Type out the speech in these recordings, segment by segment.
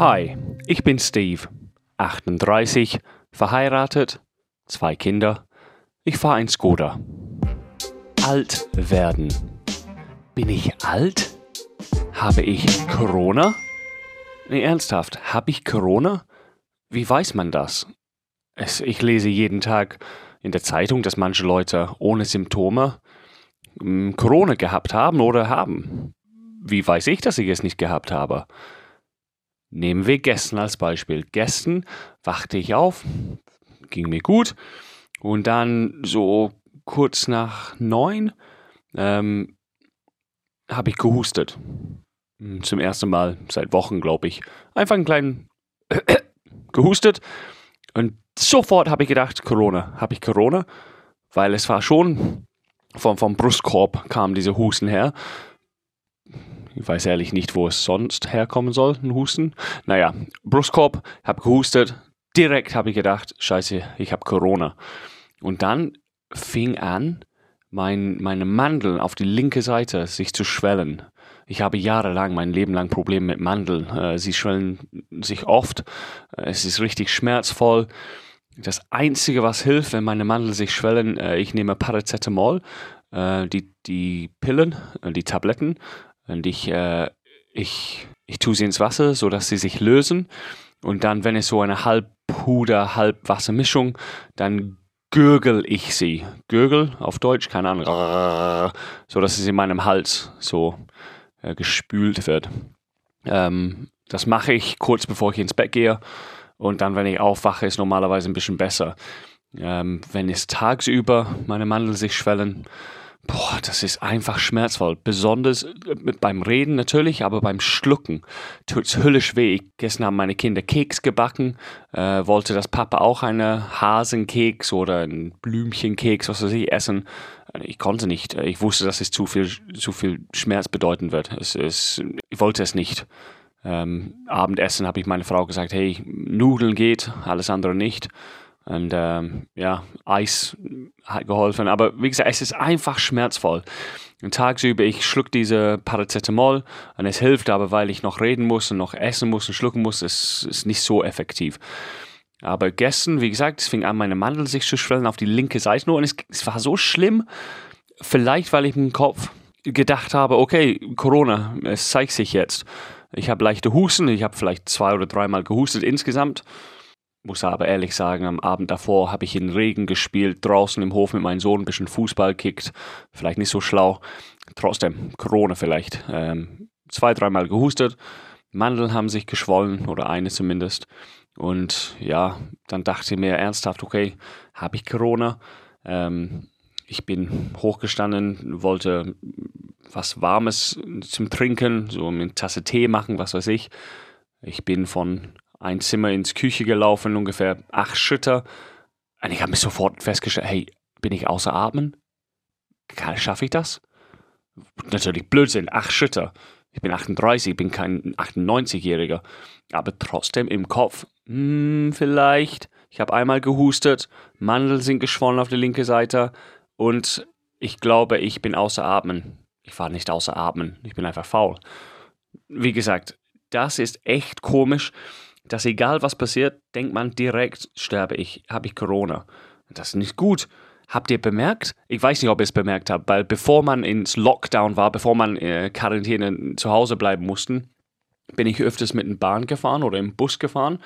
Hi, ich bin Steve, 38, verheiratet, zwei Kinder. Ich fahre ein Skoda. Alt werden. Bin ich alt? Habe ich Corona? Nee, ernsthaft, habe ich Corona? Wie weiß man das? Es, ich lese jeden Tag in der Zeitung, dass manche Leute ohne Symptome mm, Corona gehabt haben oder haben. Wie weiß ich, dass ich es nicht gehabt habe? Nehmen wir gestern als Beispiel. Gestern wachte ich auf, ging mir gut und dann so kurz nach neun ähm, habe ich gehustet. Zum ersten Mal seit Wochen, glaube ich. Einfach einen kleinen gehustet und sofort habe ich gedacht, Corona. Habe ich Corona? Weil es war schon vom, vom Brustkorb kam diese Husten her. Ich weiß ehrlich nicht, wo es sonst herkommen soll, ein Husten. Naja, Brustkorb, habe gehustet. Direkt habe ich gedacht, scheiße, ich habe Corona. Und dann fing an, mein, meine Mandeln auf die linke Seite sich zu schwellen. Ich habe jahrelang, mein Leben lang Probleme mit Mandeln. Äh, sie schwellen sich oft. Äh, es ist richtig schmerzvoll. Das Einzige, was hilft, wenn meine Mandeln sich schwellen, äh, ich nehme Paracetamol, die, die Pillen, die Tabletten, und ich, ich, ich tue sie ins Wasser, sodass sie sich lösen. Und dann, wenn es so eine halb Puder, halb Wassermischung, dann gürgel ich sie. Gürgel auf Deutsch, keine Ahnung, so dass es in meinem Hals so äh, gespült wird. Ähm, das mache ich kurz bevor ich ins Bett gehe und dann, wenn ich aufwache, ist normalerweise ein bisschen besser. Ähm, wenn es tagsüber meine Mandeln sich schwellen, boah, das ist einfach schmerzvoll. Besonders äh, beim Reden natürlich, aber beim Schlucken tut es höllisch weh. Gestern haben meine Kinder Keks gebacken, äh, wollte das Papa auch eine Hasenkeks oder ein Blümchenkeks, was weiß ich, essen. Ich konnte nicht. Ich wusste, dass es zu viel, zu viel Schmerz bedeuten wird. Es, es, ich wollte es nicht. Ähm, Abendessen habe ich meine Frau gesagt, hey, Nudeln geht, alles andere nicht. Und ähm, ja, Eis hat geholfen. Aber wie gesagt, es ist einfach schmerzvoll. Und tagsüber, ich schluck diese Paracetamol und es hilft aber, weil ich noch reden muss und noch essen muss und schlucken muss, es ist nicht so effektiv. Aber gestern, wie gesagt, es fing an, meine Mandel sich zu schwellen auf die linke Seite nur und es, es war so schlimm, vielleicht weil ich im Kopf gedacht habe, okay, Corona, es zeigt sich jetzt. Ich habe leichte Husten, ich habe vielleicht zwei oder dreimal gehustet insgesamt. Muss aber ehrlich sagen, am Abend davor habe ich in Regen gespielt, draußen im Hof mit meinem Sohn ein bisschen Fußball kickt. Vielleicht nicht so schlau. Trotzdem, Corona vielleicht. Ähm, zwei, dreimal gehustet. Mandeln haben sich geschwollen oder eine zumindest. Und ja, dann dachte ich mir ernsthaft, okay, habe ich Corona? Ähm, ich bin hochgestanden, wollte was Warmes zum Trinken, so eine Tasse Tee machen, was weiß ich. Ich bin von ein Zimmer ins Küche gelaufen, ungefähr acht Schritte. Und ich habe mich sofort festgestellt, hey, bin ich außer Atmen? Schaffe ich das? Natürlich Blödsinn, acht Schritte. Ich bin 38, ich bin kein 98-Jähriger. Aber trotzdem im Kopf, hm, vielleicht. Ich habe einmal gehustet, Mandeln sind geschwollen auf der linken Seite und ich glaube, ich bin außer Atmen. Ich war nicht außer Atmen, ich bin einfach faul. Wie gesagt, das ist echt komisch, dass egal was passiert, denkt man direkt, sterbe ich, habe ich Corona. Das ist nicht gut. Habt ihr bemerkt? Ich weiß nicht, ob ihr es bemerkt habt, weil bevor man ins Lockdown war, bevor man äh, Quarantäne zu Hause bleiben mussten, bin ich öfters mit der Bahn gefahren oder im Bus gefahren.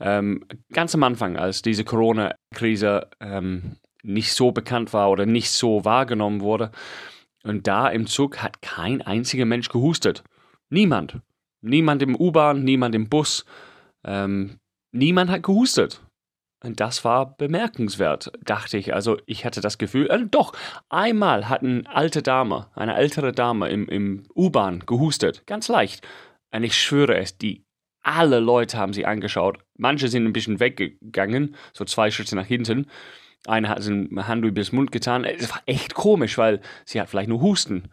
Ähm, ganz am Anfang, als diese Corona-Krise ähm, nicht so bekannt war oder nicht so wahrgenommen wurde. Und da im Zug hat kein einziger Mensch gehustet. Niemand. Niemand im U-Bahn, niemand im Bus. Ähm, niemand hat gehustet. Und das war bemerkenswert, dachte ich. Also ich hatte das Gefühl, äh, doch, einmal hat eine alte Dame, eine ältere Dame im, im U-Bahn gehustet. Ganz leicht. Und ich schwöre es, die alle Leute haben sie angeschaut. Manche sind ein bisschen weggegangen, so zwei Schritte nach hinten. Eine hat seine Hand über den Mund getan. Es war echt komisch, weil sie hat vielleicht nur Husten.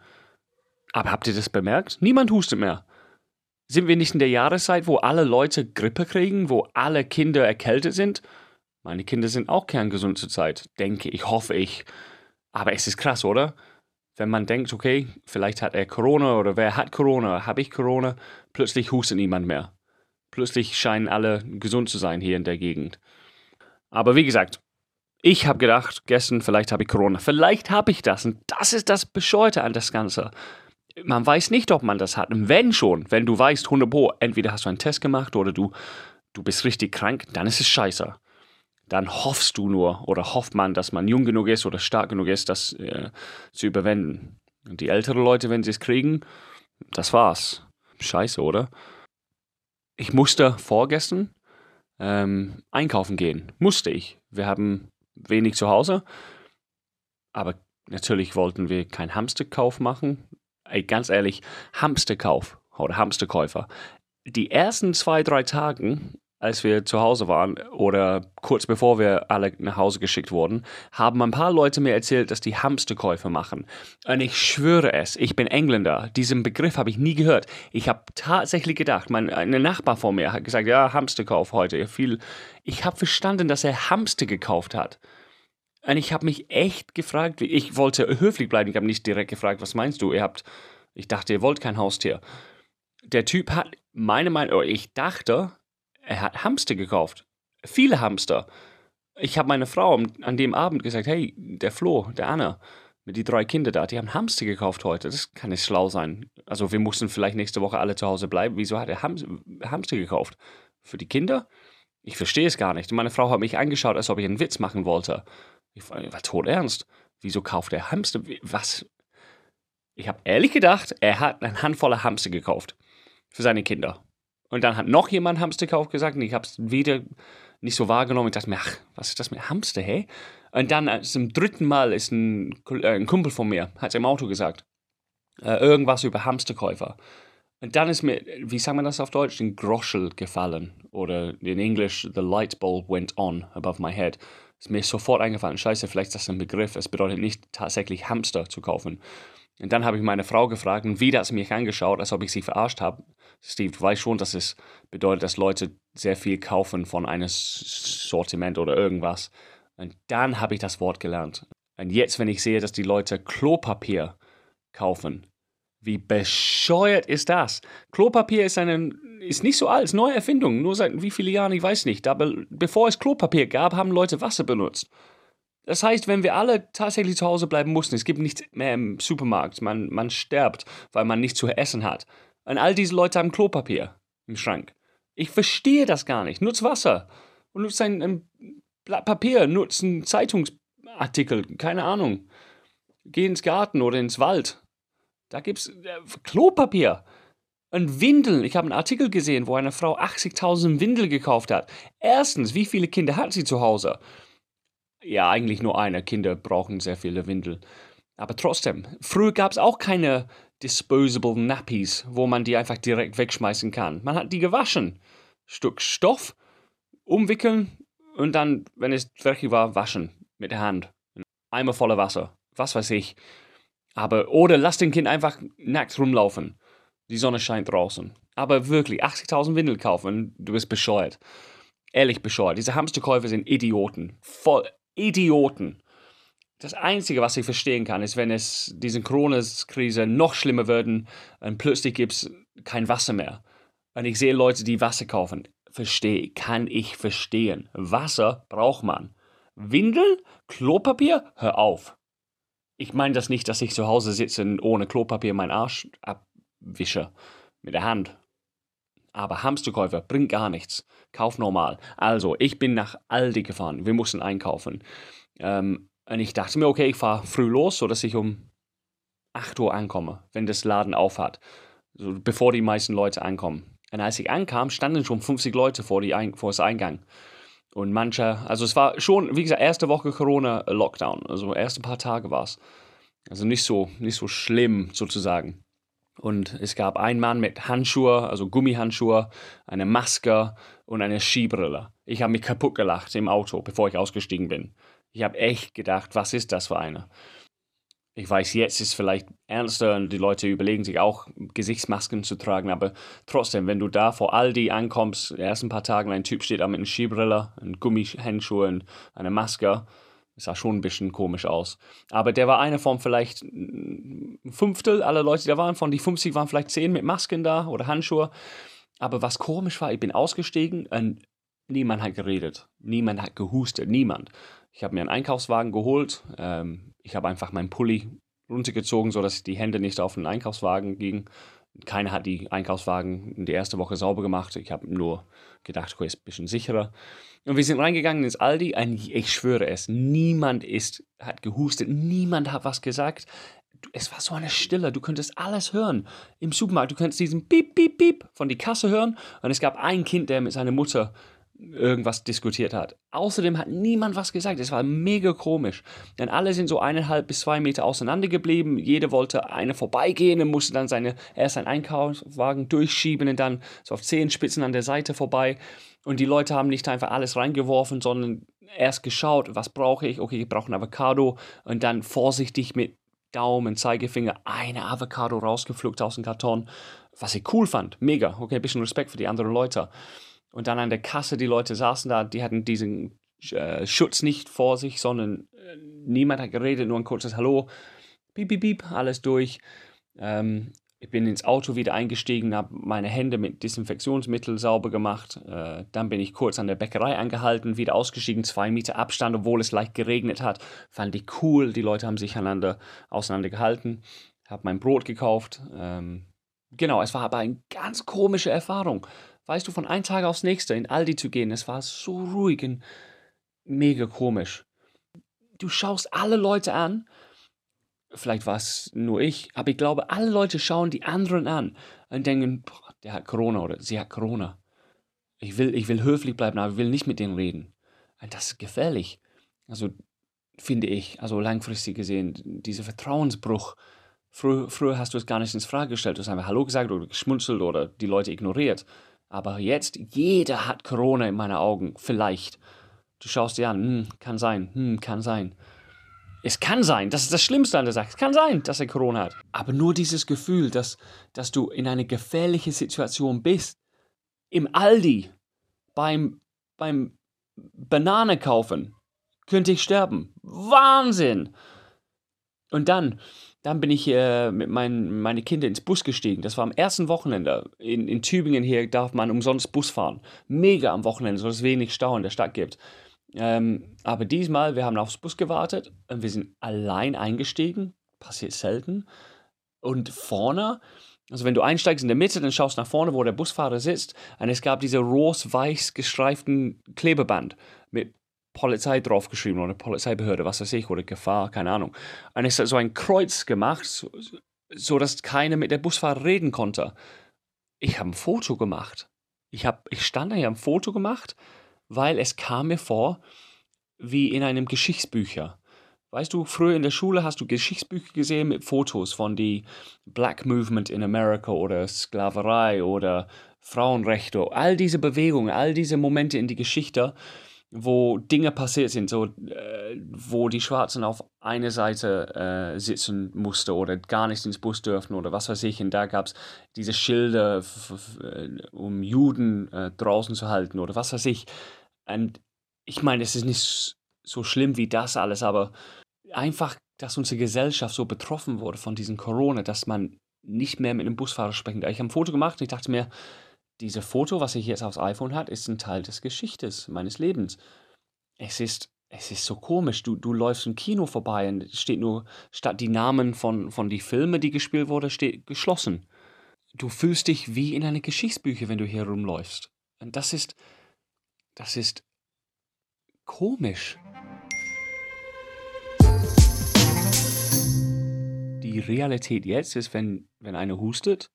Aber habt ihr das bemerkt? Niemand hustet mehr. Sind wir nicht in der Jahreszeit, wo alle Leute Grippe kriegen, wo alle Kinder erkältet sind? Meine Kinder sind auch kerngesund zurzeit, denke ich, hoffe ich. Aber es ist krass, oder? wenn man denkt, okay, vielleicht hat er Corona oder wer hat Corona, habe ich Corona, plötzlich hustet niemand mehr. Plötzlich scheinen alle gesund zu sein hier in der Gegend. Aber wie gesagt, ich habe gedacht, gestern vielleicht habe ich Corona. Vielleicht habe ich das. Und das ist das Bescheuerte an das Ganze. Man weiß nicht, ob man das hat. Und wenn schon, wenn du weißt, 100 Pro, entweder hast du einen Test gemacht oder du, du bist richtig krank, dann ist es scheiße. Dann hoffst du nur oder hofft man, dass man jung genug ist oder stark genug ist, das äh, zu überwinden. Und die älteren Leute, wenn sie es kriegen, das war's. Scheiße, oder? Ich musste vorgestern ähm, einkaufen gehen. Musste ich. Wir haben wenig zu Hause, aber natürlich wollten wir keinen Hamsterkauf machen. Ey, ganz ehrlich, Hamsterkauf oder Hamsterkäufer. Die ersten zwei, drei Tagen als wir zu Hause waren oder kurz bevor wir alle nach Hause geschickt wurden, haben ein paar Leute mir erzählt, dass die Hamsterkäufe machen. Und ich schwöre es, ich bin Engländer. Diesen Begriff habe ich nie gehört. Ich habe tatsächlich gedacht, mein ein Nachbar vor mir hat gesagt, ja, Hamsterkauf heute. Viel. Ich habe verstanden, dass er Hamster gekauft hat. Und ich habe mich echt gefragt, ich wollte höflich bleiben, ich habe nicht direkt gefragt, was meinst du? Ihr habt, ich dachte, ihr wollt kein Haustier. Der Typ hat, meine Meinung, ich dachte, er hat Hamster gekauft. Viele Hamster. Ich habe meine Frau an dem Abend gesagt, hey, der Flo, der Anna, die drei Kinder da, die haben Hamster gekauft heute. Das kann nicht schlau sein. Also wir mussten vielleicht nächste Woche alle zu Hause bleiben. Wieso hat er Hamster gekauft? Für die Kinder? Ich verstehe es gar nicht. Meine Frau hat mich angeschaut, als ob ich einen Witz machen wollte. Ich war, tot ernst. Wieso kauft er Hamster? Was? Ich habe ehrlich gedacht, er hat eine Handvoll Hamster gekauft. Für seine Kinder. Und dann hat noch jemand Hamsterkauf gesagt und ich habe es wieder nicht so wahrgenommen. Ich dachte mir, ach, was ist das mit Hamster, hey? Und dann äh, zum dritten Mal ist ein, äh, ein Kumpel von mir, hat es im Auto gesagt, äh, irgendwas über Hamsterkäufer. Und dann ist mir, wie sagt man das auf Deutsch, ein Groschel gefallen. Oder in Englisch, the light bulb went on above my head. Ist mir sofort eingefallen, scheiße, vielleicht ist das ein Begriff. Es bedeutet nicht tatsächlich Hamster zu kaufen. Und dann habe ich meine Frau gefragt hat sie mich angeschaut, als ob ich sie verarscht habe. Steve, du weißt schon, dass es bedeutet, dass Leute sehr viel kaufen von einem Sortiment oder irgendwas. Und dann habe ich das Wort gelernt. Und jetzt, wenn ich sehe, dass die Leute Klopapier kaufen, wie bescheuert ist das? Klopapier ist, eine, ist nicht so alt, ist neue Erfindung, nur seit wie vielen Jahren, ich weiß nicht. Aber bevor es Klopapier gab, haben Leute Wasser benutzt. Das heißt, wenn wir alle tatsächlich zu Hause bleiben mussten, es gibt nichts mehr im Supermarkt, man, man stirbt, weil man nichts zu essen hat. Und all diese Leute haben Klopapier im Schrank. Ich verstehe das gar nicht. Nutz Wasser und nutz ein, ein Blatt Papier, nutz einen Zeitungsartikel, keine Ahnung. Geh ins Garten oder ins Wald. Da gibt's äh, Klopapier. Und Windeln. Ich habe einen Artikel gesehen, wo eine Frau 80.000 Windeln gekauft hat. Erstens, wie viele Kinder hat sie zu Hause? ja, eigentlich nur eine. Kinder brauchen sehr viele Windeln. Aber trotzdem, früher gab es auch keine disposable Nappies, wo man die einfach direkt wegschmeißen kann. Man hat die gewaschen. Stück Stoff, umwickeln und dann, wenn es dreckig war, waschen mit der Hand. Eimer voller Wasser. Was weiß ich. Aber, oder lass den Kind einfach nackt rumlaufen. Die Sonne scheint draußen. Aber wirklich, 80.000 Windeln kaufen, du bist bescheuert. Ehrlich bescheuert. Diese Hamsterkäufer sind Idioten. Voll Idioten. Das Einzige, was ich verstehen kann, ist, wenn es diese Corona-Krise noch schlimmer würden und plötzlich gibt es kein Wasser mehr. Und ich sehe Leute, die Wasser kaufen. Verstehe, kann ich verstehen. Wasser braucht man. Windeln? Klopapier? Hör auf. Ich meine das nicht, dass ich zu Hause sitze und ohne Klopapier meinen Arsch abwische. Mit der Hand. Aber Hamsterkäufer bringt gar nichts. Kauf normal. Also, ich bin nach Aldi gefahren. Wir mussten einkaufen. Ähm, und ich dachte mir, okay, ich fahre früh los, sodass ich um 8 Uhr ankomme, wenn das Laden aufhat. So, bevor die meisten Leute ankommen. Und als ich ankam, standen schon 50 Leute vor, die Ein vor das Eingang. Und manche, also es war schon, wie gesagt, erste Woche Corona-Lockdown. Also erste paar Tage war es. Also nicht so, nicht so schlimm sozusagen. Und es gab einen Mann mit Handschuhe, also Gummihandschuhe, eine Maske und eine Skibrille. Ich habe mich kaputt gelacht im Auto, bevor ich ausgestiegen bin. Ich habe echt gedacht, was ist das für eine? Ich weiß, jetzt ist es vielleicht ernster und die Leute überlegen sich auch, Gesichtsmasken zu tragen, aber trotzdem, wenn du da vor Aldi ankommst, die ersten paar Tagen, ein Typ steht da mit einer Skibrille, einem Gummihandschuhe und einer Maske, sah schon ein bisschen komisch aus. Aber der war einer von vielleicht ein Fünftel aller Leute, die da waren. Von die 50 waren vielleicht 10 mit Masken da oder Handschuhe. Aber was komisch war, ich bin ausgestiegen und niemand hat geredet. Niemand hat gehustet. Niemand. Ich habe mir einen Einkaufswagen geholt. Ähm, ich habe einfach meinen Pulli runtergezogen, sodass die Hände nicht auf den Einkaufswagen gingen. Keiner hat die Einkaufswagen in der ersten Woche sauber gemacht. Ich habe nur gedacht, okay, ist ein bisschen sicherer. Und wir sind reingegangen ins Aldi. Ich schwöre es, niemand ist, hat gehustet, niemand hat was gesagt. Es war so eine Stille, du könntest alles hören. Im Supermarkt, du könntest diesen Piep, Piep, Piep von die Kasse hören. Und es gab ein Kind, der mit seiner Mutter irgendwas diskutiert hat. Außerdem hat niemand was gesagt. Es war mega komisch. Denn alle sind so eineinhalb bis zwei Meter auseinander geblieben. Jeder wollte eine vorbeigehen und musste dann seine, erst seinen Einkaufswagen durchschieben und dann so auf Zehenspitzen an der Seite vorbei. Und die Leute haben nicht einfach alles reingeworfen, sondern erst geschaut, was brauche ich? Okay, ich brauche ein Avocado. Und dann vorsichtig mit Daumen, Zeigefinger eine Avocado rausgepflückt aus dem Karton. Was ich cool fand. Mega. Okay, ein bisschen Respekt für die anderen Leute. Und dann an der Kasse, die Leute saßen da, die hatten diesen äh, Schutz nicht vor sich, sondern äh, niemand hat geredet, nur ein kurzes Hallo, piep, piep, piep, alles durch. Ähm, ich bin ins Auto wieder eingestiegen, habe meine Hände mit Desinfektionsmittel sauber gemacht. Äh, dann bin ich kurz an der Bäckerei angehalten, wieder ausgestiegen, zwei Meter Abstand, obwohl es leicht geregnet hat. Fand ich cool, die Leute haben sich einander auseinander. Habe mein Brot gekauft. Ähm, genau, es war aber eine ganz komische Erfahrung weißt du, von einem Tag aufs nächste in Aldi zu gehen, es war so ruhig und mega komisch. Du schaust alle Leute an, vielleicht war es nur ich, aber ich glaube, alle Leute schauen die anderen an und denken, boah, der hat Corona oder sie hat Corona. Ich will, ich will höflich bleiben, aber ich will nicht mit denen reden. Und das ist gefährlich. Also, finde ich, also langfristig gesehen, dieser Vertrauensbruch. Früher, früher hast du es gar nicht ins Frage gestellt. Du hast einfach Hallo gesagt oder geschmunzelt oder die Leute ignoriert. Aber jetzt, jeder hat Corona in meinen Augen. Vielleicht. Du schaust dir an, hm, kann sein, hm, kann sein. Es kann sein, das ist das Schlimmste an der Sache. Es kann sein, dass er Corona hat. Aber nur dieses Gefühl, dass, dass du in einer gefährlichen Situation bist, im Aldi, beim, beim Banane kaufen, könnte ich sterben. Wahnsinn! Und dann, dann bin ich äh, mit meinen meine Kinder ins Bus gestiegen. Das war am ersten Wochenende. In, in Tübingen hier darf man umsonst Bus fahren. Mega am Wochenende, so dass es wenig Stau in der Stadt gibt. Ähm, aber diesmal, wir haben aufs Bus gewartet und wir sind allein eingestiegen. Passiert selten. Und vorne, also wenn du einsteigst in der Mitte, dann schaust nach vorne, wo der Busfahrer sitzt. Und es gab diese rot-weiß gestreiften Klebeband mit Polizei draufgeschrieben oder Polizeibehörde, was weiß ich, oder Gefahr, keine Ahnung. Und es hat so ein Kreuz gemacht, so, so dass keiner mit der Busfahrer reden konnte. Ich habe ein Foto gemacht. Ich, hab, ich stand da, ich habe ein Foto gemacht, weil es kam mir vor wie in einem Geschichtsbücher. Weißt du, früher in der Schule hast du Geschichtsbücher gesehen mit Fotos von die Black Movement in America oder Sklaverei oder Frauenrechte, all diese Bewegungen, all diese Momente in die Geschichte wo Dinge passiert sind, so, äh, wo die Schwarzen auf eine Seite äh, sitzen mussten oder gar nicht ins Bus dürften oder was weiß ich. Und da gab es diese Schilder, äh, um Juden äh, draußen zu halten oder was weiß ich. Und ich meine, es ist nicht so schlimm wie das alles, aber einfach, dass unsere Gesellschaft so betroffen wurde von diesem Corona, dass man nicht mehr mit einem Busfahrer sprechen kann. Ich habe ein Foto gemacht und ich dachte mir, dieses Foto, was ich jetzt aufs iPhone hat, ist ein Teil des Geschichtes meines Lebens. Es ist, es ist so komisch. Du, du läufst im Kino vorbei und steht nur, statt die Namen von, von die Filme, die gespielt wurden, steht geschlossen. Du fühlst dich wie in einer Geschichtsbücher, wenn du hier rumläufst. Und das ist, das ist komisch. Die Realität jetzt ist, wenn, wenn einer hustet,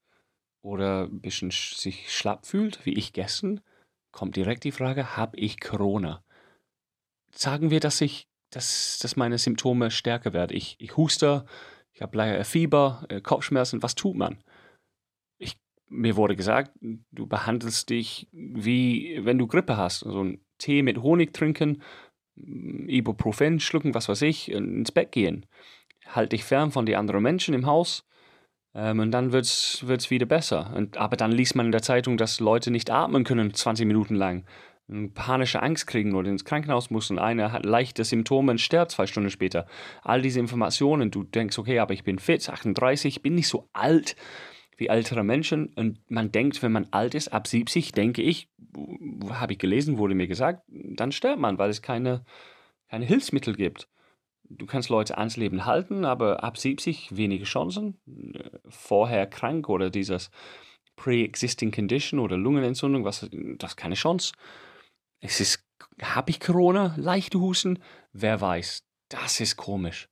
oder ein bisschen sich schlapp fühlt, wie ich gestern, kommt direkt die Frage, habe ich Corona? Sagen wir, dass ich, dass, dass meine Symptome stärker werden. Ich, ich huste, ich habe leider Fieber, äh, Kopfschmerzen. Was tut man? Ich, mir wurde gesagt, du behandelst dich wie wenn du Grippe hast. So also einen Tee mit Honig trinken, Ibuprofen schlucken, was weiß ich, ins Bett gehen. Halt dich fern von den anderen Menschen im Haus ähm, und dann wird es wieder besser. Und, aber dann liest man in der Zeitung, dass Leute nicht atmen können 20 Minuten lang. Panische Angst kriegen oder ins Krankenhaus müssen. Einer hat leichte Symptome und stirbt zwei Stunden später. All diese Informationen, du denkst, okay, aber ich bin fit, 38, bin nicht so alt. wie ältere Menschen. Und man denkt, wenn man alt ist, ab 70, denke ich, habe ich gelesen, wurde mir gesagt, dann stirbt man, weil es keine, keine Hilfsmittel gibt. Du kannst Leute ans Leben halten, aber ab 70 wenige Chancen. Vorher krank oder dieses Pre-Existing Condition oder Lungenentzündung, was, das ist keine Chance. Es ist, habe ich Corona, leichte Husten? Wer weiß. Das ist komisch.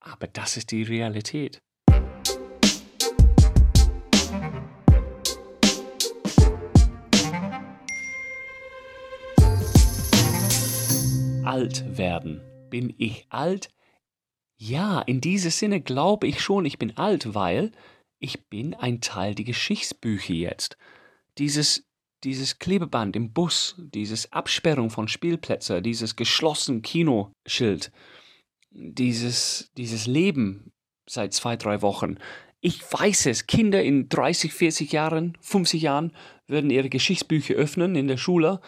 Aber das ist die Realität. Alt werden. Bin ich alt? Ja, in diesem Sinne glaube ich schon, ich bin alt, weil ich bin ein Teil der Geschichtsbücher jetzt. Dieses, dieses Klebeband im Bus, dieses Absperrung von Spielplätzen, dieses geschlossene Kinoschild, dieses, dieses Leben seit zwei, drei Wochen. Ich weiß es, Kinder in 30, 40 Jahren, 50 Jahren würden ihre Geschichtsbücher öffnen in der Schule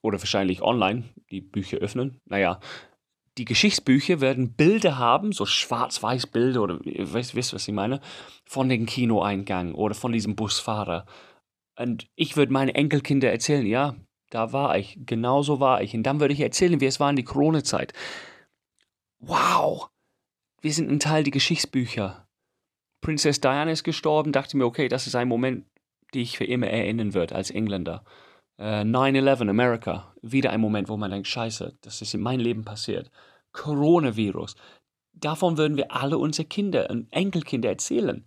oder wahrscheinlich online die Bücher öffnen. Naja, die Geschichtsbücher werden Bilder haben, so schwarz-weiß Bilder oder ihr wisst, was ich meine, von dem Kinoeingang oder von diesem Busfahrer. Und ich würde meine Enkelkinder erzählen, ja, da war ich, genau so war ich. Und dann würde ich erzählen, wie es war in die Corona-Zeit. Wow, wir sind ein Teil der Geschichtsbücher. Prinzess Diana ist gestorben, dachte mir, okay, das ist ein Moment, den ich für immer erinnern würde als Engländer. 9-11 äh, America, wieder ein Moment, wo man denkt, scheiße, das ist in meinem Leben passiert. Coronavirus. Davon würden wir alle unsere Kinder und Enkelkinder erzählen,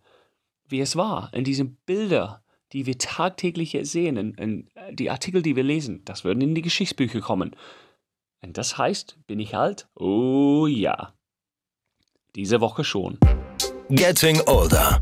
wie es war. In diesen Bilder, die wir tagtäglich sehen, in, in die Artikel, die wir lesen, das würden in die Geschichtsbücher kommen. Und das heißt, bin ich alt? Oh ja. Diese Woche schon. Getting Older.